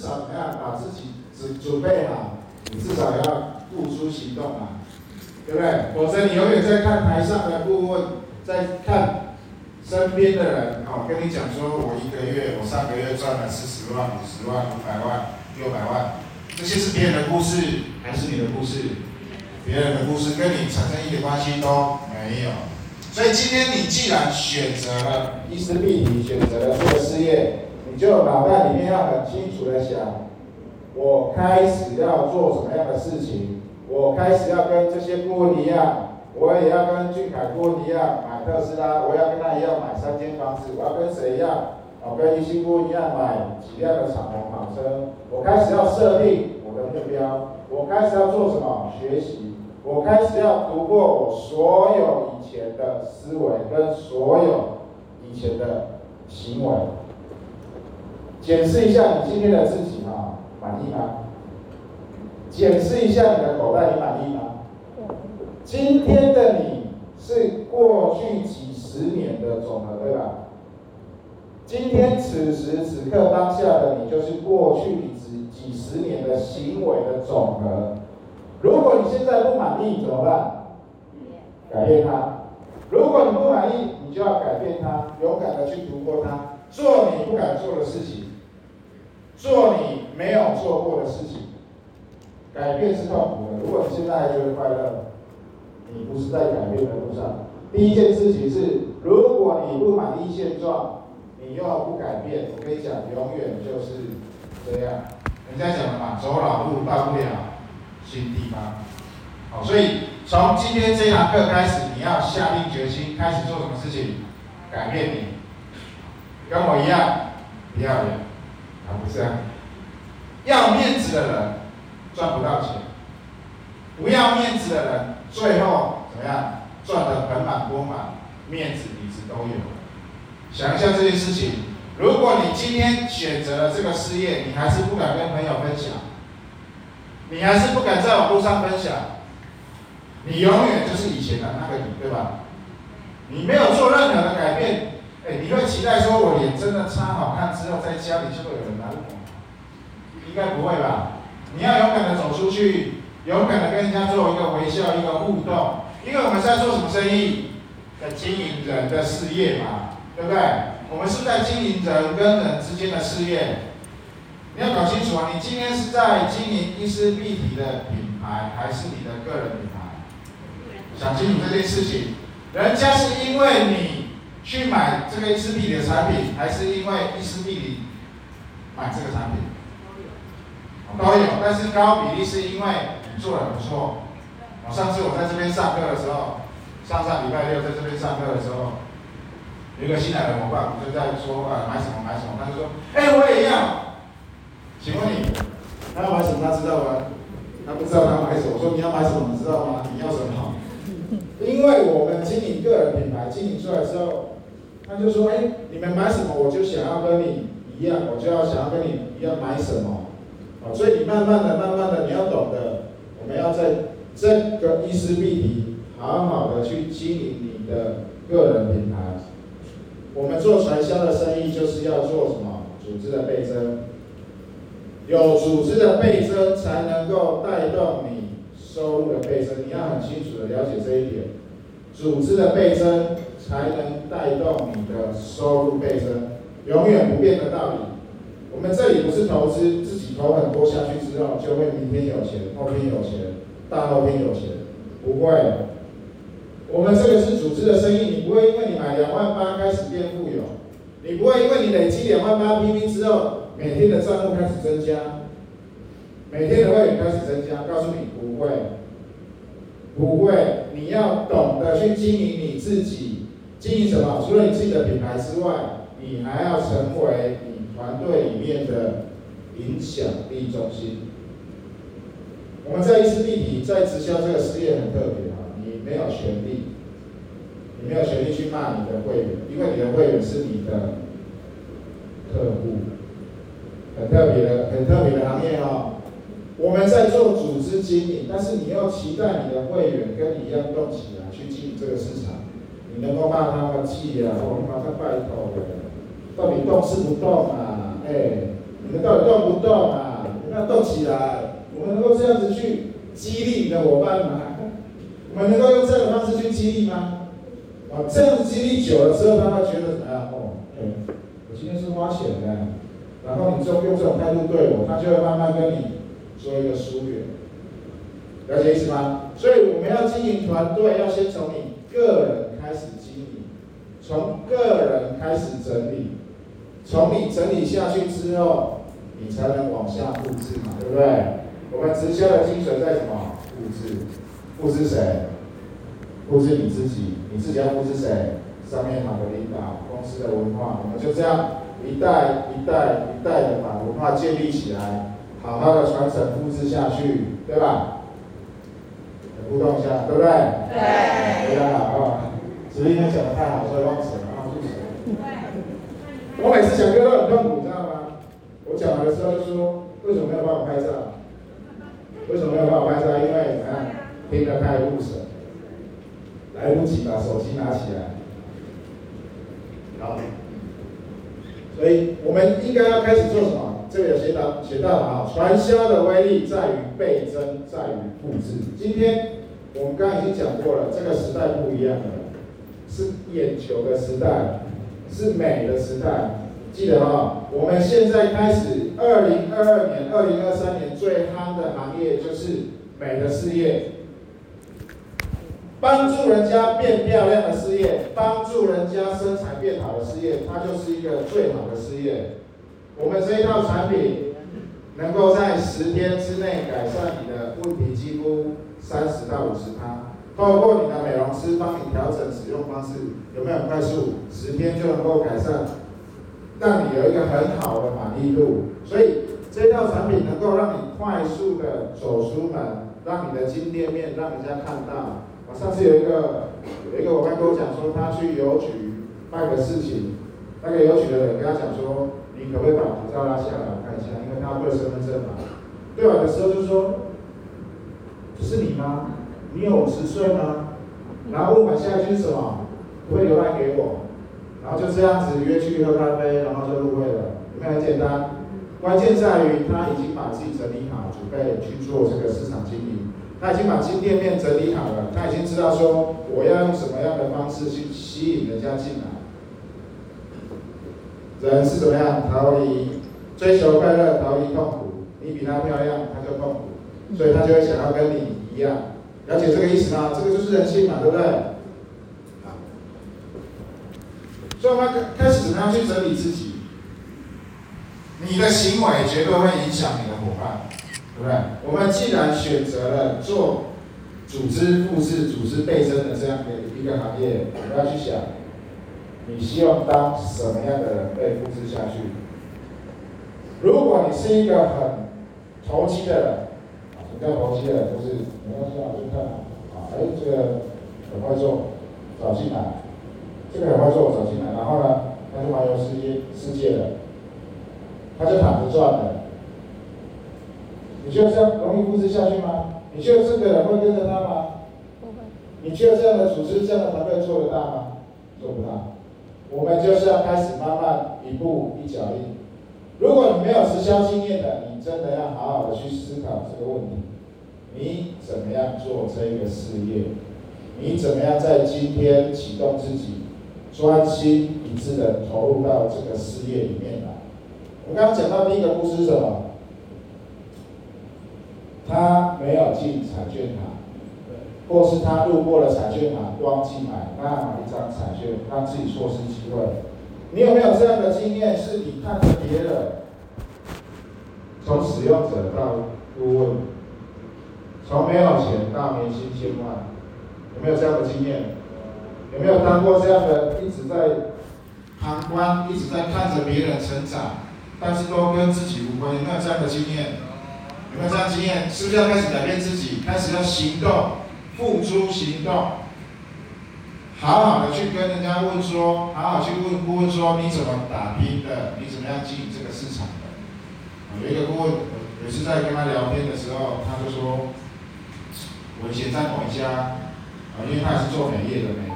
至少要把自己准准备好，你至少要付出行动嘛，对不对？否则你永远在看台上的顾问，在看身边的人，哦，跟你讲说，我一个月，我上个月赚了四十万、五十万、五百万、六百万，这些是别人的故事还是你的故事？别人的故事跟你产生一点关系都没有。所以今天你既然选择了伊丝碧媞，选择了这个事业，你就脑袋里面要很清楚的想，我开始要做什么样的事情？我开始要跟这些顾问一样。我也要跟俊凯顾问一样买特斯拉，我要跟他一样买三间房子，我要跟谁一样？我跟一心顾问一样买几辆的敞篷跑车。我开始要设定我的目标，我开始要做什么？学习，我开始要读过我所有以前的思维跟所有以前的行为，检视一下你今天的自己啊，满意吗？检视一下你的口袋，你满意吗？今天的你是过去几十年的总和，对吧？今天此时此刻当下的你，就是过去几几十年的行为的总和。如果你现在不满意，怎么办？改变它。如果你不满意，你就要改变它，勇敢的去突破它，做你不敢做的事情，做你没有做过的事情。改变是痛苦的，如果你现在还觉得快乐。你不是在改变的路上。第一件事情是，如果你不满意现状，你又不改变，我跟你讲，永远就是这样。人家讲的嘛，走老路到不了新地方。好，所以从今天这堂课开始，你要下定决心，开始做什么事情，改变你。跟我一样，不要脸，不是啊，要面子的人赚不到钱，不要面子的人。最后怎么样？赚得盆满钵满，面子里子都有。想一下这件事情，如果你今天选择了这个事业，你还是不敢跟朋友分享，你还是不敢在网络上分享，你永远就是以前的那个你，对吧？你没有做任何的改变，哎，你会期待说我脸真的擦好看之后，在家里就会有人来我？应该不会吧？你要勇敢的走出去。勇敢的跟人家做一个微笑，一个互动，因为我们在做什么生意？在经营人的事业嘛，对不对？我们是在经营人跟人之间的事业。你要搞清楚啊，你今天是在经营伊丝碧媞的品牌，还是你的个人品牌？想清楚这件事情。人家是因为你去买这个伊丝碧媞的产品，还是因为伊丝碧媞买这个产品？都有，但是高比例是因为。做得很不错。我上次我在这边上课的时候，上上礼拜六在这边上课的时候，有一个新来的伙伴，我就在说啊，买什么买什么，他就说，哎，我也要。请问你，他要买什么？他知道吗？他不知道他买什么。我说你要买什么？你知道吗？你要什么？因为我们经营个人品牌，经营出来之后，他就说，哎，你们买什么，我就想要跟你一样，我就要想要跟你一样买什么。啊，所以你慢慢的、慢慢的，你要懂得。我们要在这个伊丝碧媞好好的去经营你的个人品牌。我们做传销的生意就是要做什么？组织的倍增，有组织的倍增才能够带动你收入的倍增。你要很清楚的了解这一点，组织的倍增才能带动你的收入倍增，永远不变的道理。我们这里不是投资，自己投很多下去之后，就会明天有钱，后天有钱，大后天有钱，不会。我们这个是组织的生意，你不会因为你买两万八开始变富有，你不会因为你累积两万八 PP 之后，每天的账户开始增加，每天的会员开始增加，告诉你不会，不会。你要懂得去经营你自己，经营什么？除了你自己的品牌之外，你还要成为你。团队里面的影响力中心，我们在伊丝碧媞在直销这个事业很特别啊，你没有权利，你没有权利去骂你的会员，因为你的会员是你的客户，很特别的很特别的行业哦。我们在做组织经营，但是你要期待你的会员跟你一样动起来去经营这个市场，你能够骂他们气啊，我们把他拜托的。到底动是不动啊？哎，你们到底动不动啊？你们要动起来！我们能够这样子去激励你的伙伴吗？我们能够用这样的方式去激励吗？啊，这样子激励久了之后，他会觉得怎么样？哦，哎，我今天是花钱的，然后你就用这种态度对我，他就会慢慢跟你做一个疏远。了解意思吗？所以我们要经营团队，要先从你个人开始经营，从个人开始整理，从你整理下去之后，你才能往下复制嘛，对不对？我们直销的精髓在什么？复制，复制谁？复制你自己，你自己要复制谁？上面好的领导，公司的文化，我们就这样一代一代一代的把文化建立起来，好好的传承复制下去，对吧？互动一下，对不对？对。非常好啊！只是因为讲的太好，所以忘词了啊。我每次讲课都很痛苦，你知道吗？我讲完的时候就说，为什么没有帮我拍照？为什么没有帮我拍照？因为怎么样？听得太入神，来不及把手机拿起来。好。所以我们应该要开始做什么？这个有写到写到了啊，传销的威力在于倍增，在于复制。今天。我们刚刚已经讲过了，这个时代不一样了，是眼球的时代，是美的时代。记得哈，我们现在开始，二零二二年、二零二三年最夯的行业就是美的事业，帮助人家变漂亮的事业，帮助人家身材变好的事业，它就是一个最好的事业。我们这一套产品能够在十天之内改善你的问题肌肤。三十到五十趴，透过你的美容师帮你调整使用方式，有没有快速？十天就能够改善，让你有一个很好的满意度。所以这套产品能够让你快速的走出门，让你的金店面让人家看到。我上次有一个有一个伙伴跟我讲说，他去邮局办个事情，那个邮局的人跟他讲说，你可不可以把护照拉下来我看一下，因为他会身份证嘛。对完的时候就说。是你吗？你有五十岁吗？然后问完下一句是什么？不会留来给我，然后就这样子约去喝咖啡，然后就入会了。有没有很简单？关键在于他已经把自己整理好，准备去做这个市场经营。他已经把新店面整理好了，他已经知道说我要用什么样的方式去吸引人家进来。人是怎么样？逃离追求快乐，逃离痛苦。你比他漂亮，他就痛苦。所以他就会想要跟你一样，了解这个意思吗？这个就是人性嘛，对不对？好，所以我们开始怎么样去整理自己？你的行为绝对会影响你的伙伴，对不对？我们既然选择了做组织复制、组织倍增的这样的一个行业，我们要去想，你希望当什么样的人被复制下去？如果你是一个很投机的人。比较投机的人，就是没关系啊，去看啊，哎，这个很快做，找进来，这个很快做，找进来，然后呢，他就环游世界世界了，他就躺着赚的。你觉得这样容易复制下去吗？你觉得这个人会跟着他吗？不会。你觉得这样的组织、这样的团队做得大吗？做不大。要开始慢慢一步一脚印。如果你没有直销经验的，你真的要好好的去思考这个问题。你怎么样做这个事业？你怎么样在今天启动自己，专心一致的投入到这个事业里面来？我刚刚讲到第一个故事是什么？他没有进彩券行，或是他路过了彩券行忘记买，那买一张彩券，他自己错失机会。你有没有这样的经验？是你看着别人，从使用者到顾问。从没有钱到年薪千万，有没有这样的经验？有没有当过这样的，一直在旁观，一直在看着别人成长，但是都跟自己无关？有没有这样的经验？有没有这样经验？是不是要开始改变自己，开始要行动，付诸行动，好好的去跟人家问说，好好去问顾问说，你怎么打拼的？你怎么样经营这个市场的？有一个顾问，有一次在跟他聊天的时候，他就说。我以前在某一家，啊，因为他也是做美业的，美